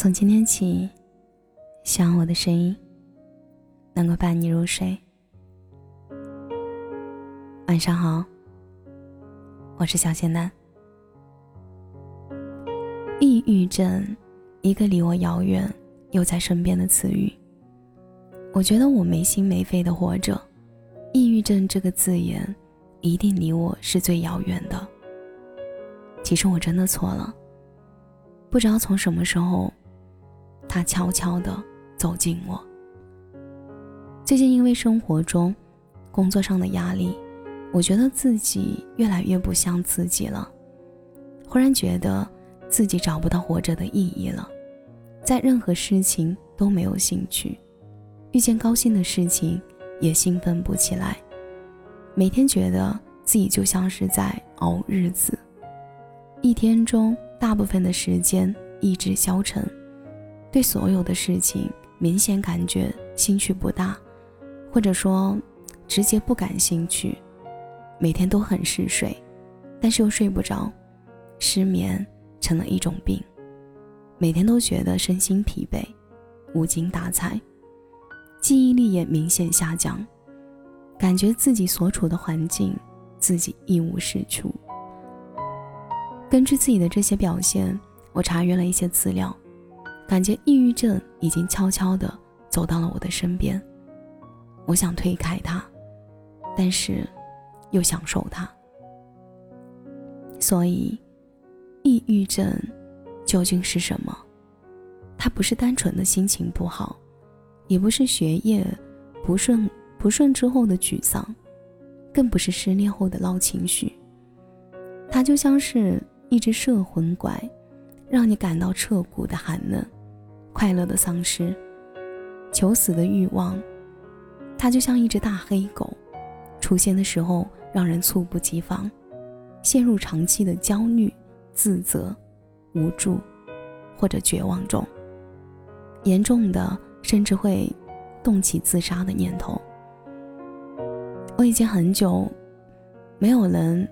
从今天起，希望我的声音能够伴你入睡。晚上好，我是小仙丹。抑郁症，一个离我遥远又在身边的词语。我觉得我没心没肺的活着，抑郁症这个字眼，一定离我是最遥远的。其实我真的错了，不知道从什么时候，他悄悄的走近我。最近因为生活中、工作上的压力，我觉得自己越来越不像自己了，忽然觉得自己找不到活着的意义了，在任何事情都没有兴趣。遇见高兴的事情，也兴奋不起来。每天觉得自己就像是在熬日子，一天中大部分的时间意志消沉，对所有的事情明显感觉兴趣不大，或者说直接不感兴趣。每天都很嗜睡，但是又睡不着，失眠成了一种病。每天都觉得身心疲惫，无精打采。记忆力也明显下降，感觉自己所处的环境，自己一无是处。根据自己的这些表现，我查阅了一些资料，感觉抑郁症已经悄悄地走到了我的身边。我想推开它，但是又享受它。所以，抑郁症究竟是什么？它不是单纯的心情不好。也不是学业不顺不顺之后的沮丧，更不是失恋后的闹情绪。它就像是一只摄魂怪，让你感到彻骨的寒冷，快乐的丧失，求死的欲望。它就像一只大黑狗，出现的时候让人猝不及防，陷入长期的焦虑、自责、无助或者绝望中，严重的。甚至会动起自杀的念头。我已经很久没有能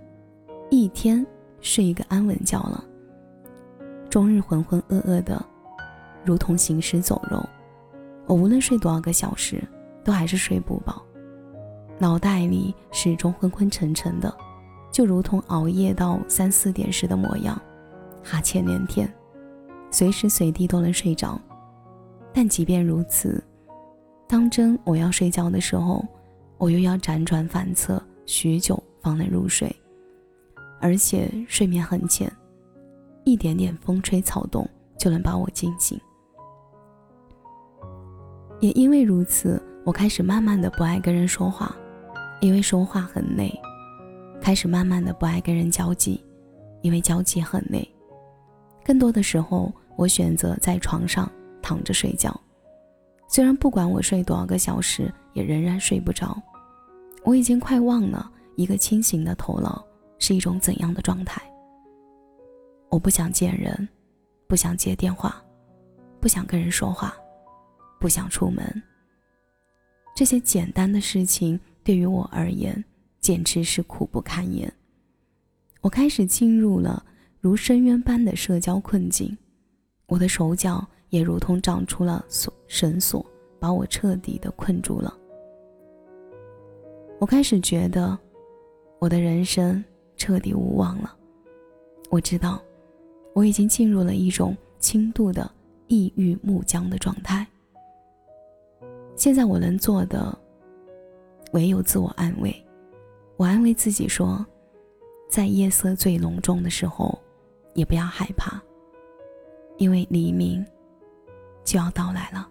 一天睡一个安稳觉了，终日浑浑噩噩的，如同行尸走肉。我无论睡多少个小时，都还是睡不饱，脑袋里始终昏昏沉沉的，就如同熬夜到三四点时的模样，哈欠连天，随时随地都能睡着。但即便如此，当真我要睡觉的时候，我又要辗转反侧许久方能入睡，而且睡眠很浅，一点点风吹草动就能把我惊醒。也因为如此，我开始慢慢的不爱跟人说话，因为说话很累；开始慢慢的不爱跟人交际，因为交际很累。更多的时候，我选择在床上。躺着睡觉，虽然不管我睡多少个小时，也仍然睡不着。我已经快忘了一个清醒的头脑是一种怎样的状态。我不想见人，不想接电话，不想跟人说话，不想出门。这些简单的事情对于我而言，简直是苦不堪言。我开始进入了如深渊般的社交困境，我的手脚。也如同长出了锁绳索，把我彻底的困住了。我开始觉得，我的人生彻底无望了。我知道，我已经进入了一种轻度的抑郁木僵的状态。现在我能做的，唯有自我安慰。我安慰自己说，在夜色最浓重的时候，也不要害怕，因为黎明。就要到来了。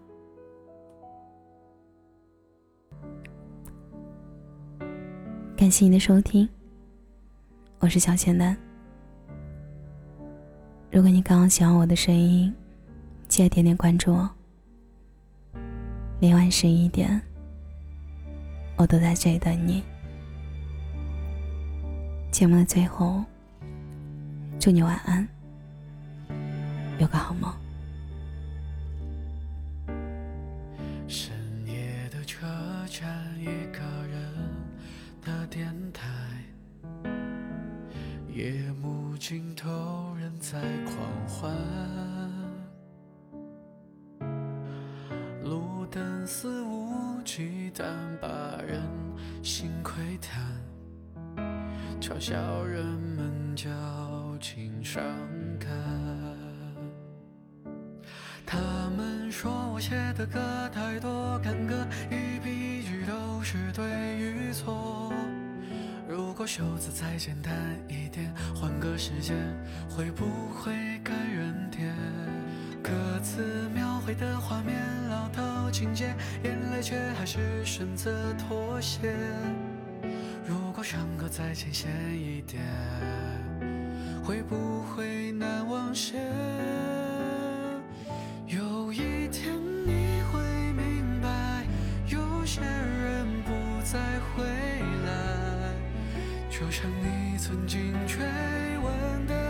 感谢你的收听，我是小仙丹。如果你刚刚喜欢我的声音，记得点点关注哦。每晚十一点，我都在这里等你。节目的最后，祝你晚安，有个好梦。夜幕尽头，人在狂欢。心窥探，嘲笑人们矫情伤感。他们说我写的歌太多干戈，一笔一句都是对与错。如果袖子再简单一点，换个时间，会不会感人点？歌词描绘的画面，老套情节，眼泪却还是选择妥协。如果伤口再浅显一点，会不会难忘些？有一天你会明白，有些人不再回来，就像你曾经追问的